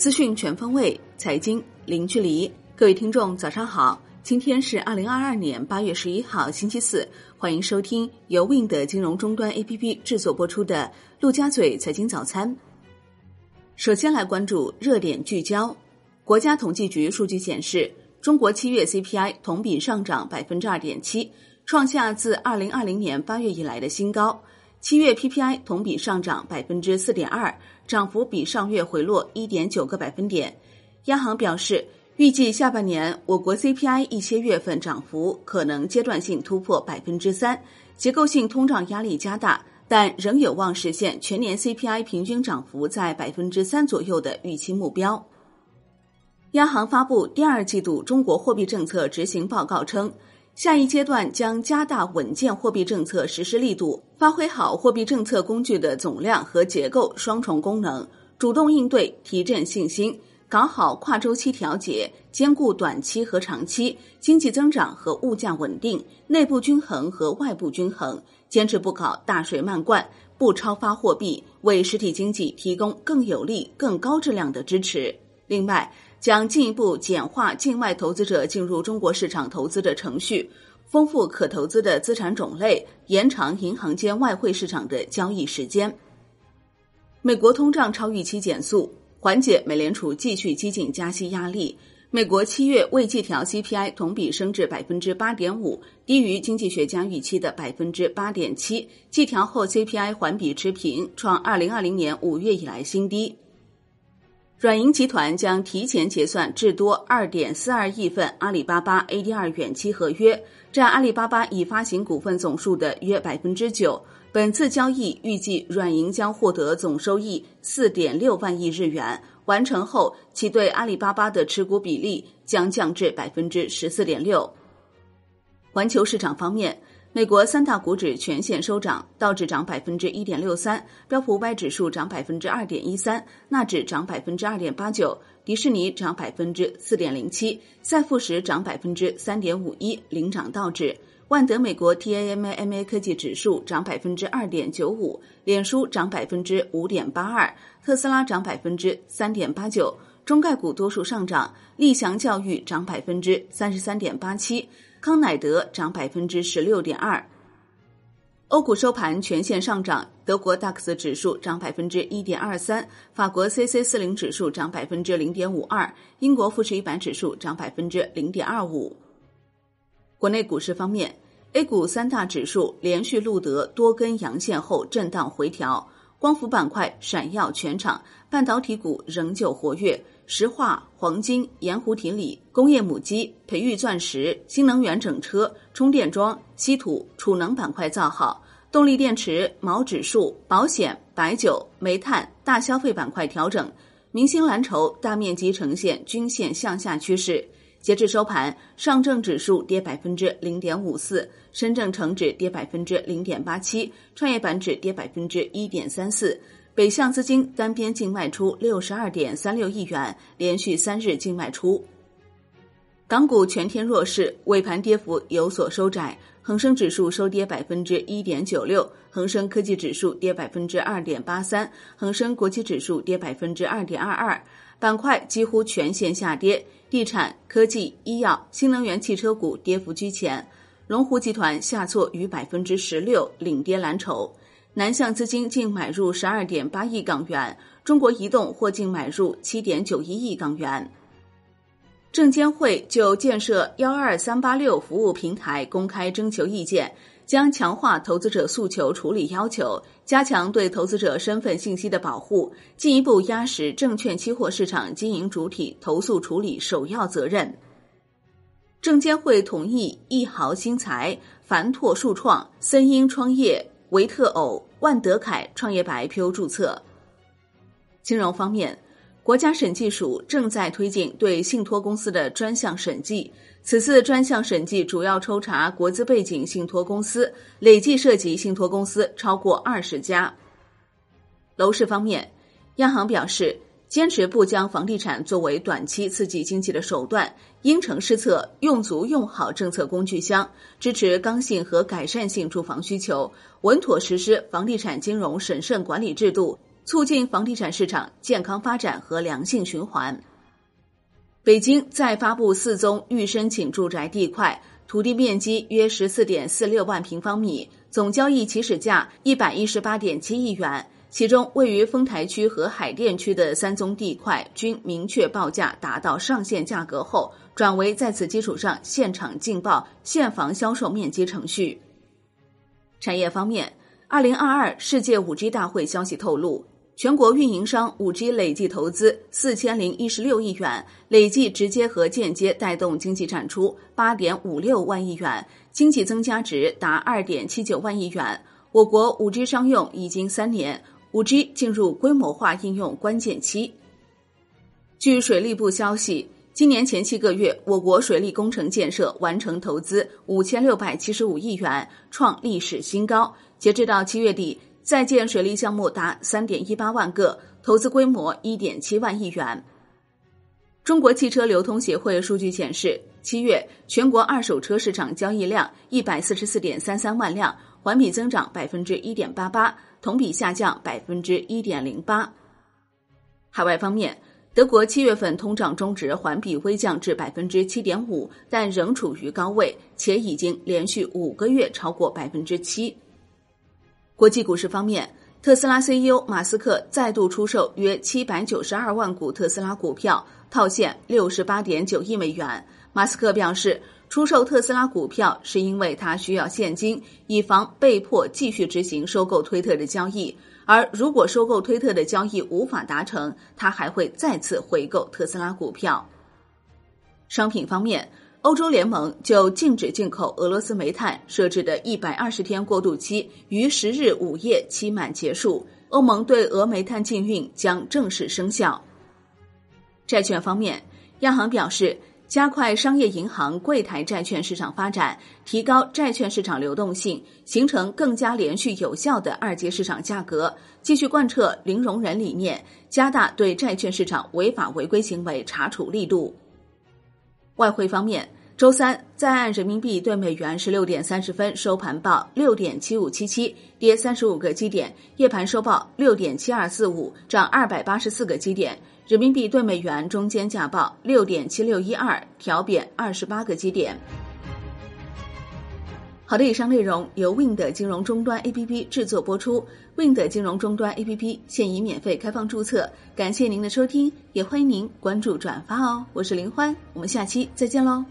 资讯全方位，财经零距离。各位听众，早上好！今天是二零二二年八月十一号，星期四。欢迎收听由 Win 的金融终端 APP 制作播出的《陆家嘴财经早餐》。首先来关注热点聚焦。国家统计局数据显示，中国七月 CPI 同比上涨百分之二点七，创下自二零二零年八月以来的新高。七月 PPI 同比上涨百分之四点二，涨幅比上月回落一点九个百分点。央行表示，预计下半年我国 CPI 一些月份涨幅可能阶段性突破百分之三，结构性通胀压力加大，但仍有望实现全年 CPI 平均涨幅在百分之三左右的预期目标。央行发布第二季度中国货币政策执行报告称。下一阶段将加大稳健货币政策实施力度，发挥好货币政策工具的总量和结构双重功能，主动应对，提振信心，搞好跨周期调节，兼顾短期和长期经济增长和物价稳定，内部均衡和外部均衡，坚持不搞大水漫灌，不超发货币，为实体经济提供更有力、更高质量的支持。另外，将进一步简化境外投资者进入中国市场投资的程序，丰富可投资的资产种类，延长银行间外汇市场的交易时间。美国通胀超预期减速，缓解美联储继续激进加息压力。美国七月未季调 CPI 同比升至百分之八点五，低于经济学家预期的百分之八点七。季调后 CPI 环比持平，创二零二零年五月以来新低。软银集团将提前结算至多二点四二亿份阿里巴巴 ADR 远期合约，占阿里巴巴已发行股份总数的约百分之九。本次交易预计软银将获得总收益四点六万亿日元，完成后其对阿里巴巴的持股比例将降至百分之十四点六。环球市场方面。美国三大股指全线收涨，道指涨百分之一点六三，标普五百指数涨百分之二点一三，纳指涨百分之二点八九，迪士尼涨百分之四点零七，赛富时涨百分之三点五一，领涨道指。万德美国 TAMA 科技指数涨百分之二点九五，脸书涨百分之五点八二，特斯拉涨百分之三点八九，中概股多数上涨，立翔教育涨百分之三十三点八七。康乃德涨百分之十六点二，欧股收盘全线上涨，德国 DAX 指数涨百分之一点二三，法国 CAC 四零指数涨百分之零点五二，英国富时一百指数涨百分之零点二五。国内股市方面，A 股三大指数连续录得多根阳线后震荡回调，光伏板块闪耀全场，半导体股仍旧活跃。石化、黄金、盐湖提锂、工业母机、培育钻石、新能源整车、充电桩、稀土、储能板块造好，动力电池、毛指数、保险、白酒、煤炭、大消费板块调整，明星蓝筹大面积呈现均线向下趋势。截至收盘，上证指数跌百分之零点五四，深证成指跌百分之零点八七，创业板指跌百分之一点三四。北向资金单边净卖出六十二点三六亿元，连续三日净卖出。港股全天弱势，尾盘跌幅有所收窄，恒生指数收跌百分之一点九六，恒生科技指数跌百分之二点八三，恒生国际指数跌百分之二点二二。板块几乎全线下跌，地产、科技、医药、新能源汽车股跌幅居前，龙湖集团下挫逾百分之十六，领跌蓝筹。南向资金净买入十二点八亿港元，中国移动或净买入七点九一亿港元。证监会就建设幺二三八六服务平台公开征求意见，将强化投资者诉求处理要求，加强对投资者身份信息的保护，进一步压实证券期货市场经营主体投诉处理首要责任。证监会同意易豪新材、凡拓数创、森英创业。维特偶、万德凯创业板 IPO 注册。金融方面，国家审计署正在推进对信托公司的专项审计。此次专项审计主要抽查国资背景信托公司，累计涉及信托公司超过二十家。楼市方面，央行表示。坚持不将房地产作为短期刺激经济的手段，因城施策，用足用好政策工具箱，支持刚性和改善性住房需求，稳妥实施房地产金融审慎管理制度，促进房地产市场健康发展和良性循环。北京再发布四宗预申请住宅地块，土地面积约十四点四六万平方米，总交易起始价一百一十八点七亿元。其中，位于丰台区和海淀区的三宗地块均明确报价达到上限价格后，转为在此基础上现场竞报现房销售面积程序。产业方面，二零二二世界五 G 大会消息透露。全国运营商五 G 累计投资四千零一十六亿元，累计直接和间接带动经济产出八点五六万亿元，经济增加值达二点七九万亿元。我国五 G 商用已经三年，五 G 进入规模化应用关键期。据水利部消息，今年前七个月，我国水利工程建设完成投资五千六百七十五亿元，创历史新高。截至到七月底。在建水利项目达三点一八万个，投资规模一点七万亿元。中国汽车流通协会数据显示，七月全国二手车市场交易量一百四十四点三三万辆，环比增长百分之一点八八，同比下降百分之一点零八。海外方面，德国七月份通胀中值环比微降至百分之七点五，但仍处于高位，且已经连续五个月超过百分之七。国际股市方面，特斯拉 CEO 马斯克再度出售约七百九十二万股特斯拉股票，套现六十八点九亿美元。马斯克表示，出售特斯拉股票是因为他需要现金，以防被迫继续执行收购推特的交易。而如果收购推特的交易无法达成，他还会再次回购特斯拉股票。商品方面。欧洲联盟就禁止进口俄罗斯煤炭设置的一百二十天过渡期于十日午夜期满结束，欧盟对俄煤炭禁运将正式生效。债券方面，央行表示加快商业银行柜台债券市场发展，提高债券市场流动性，形成更加连续有效的二级市场价格，继续贯彻零容忍理念，加大对债券市场违法违规行为查处力度。外汇方面，周三在岸人民币对美元十六点三十分收盘报六点七五七七，跌三十五个基点；夜盘收报六点七二四五，涨二百八十四个基点。人民币对美元中间价报六点七六一二，调贬二十八个基点。好的，以上内容由 Wind 金融终端 APP 制作播出。Wind 金融终端 APP 现已免费开放注册，感谢您的收听，也欢迎您关注转发哦。我是林欢，我们下期再见喽。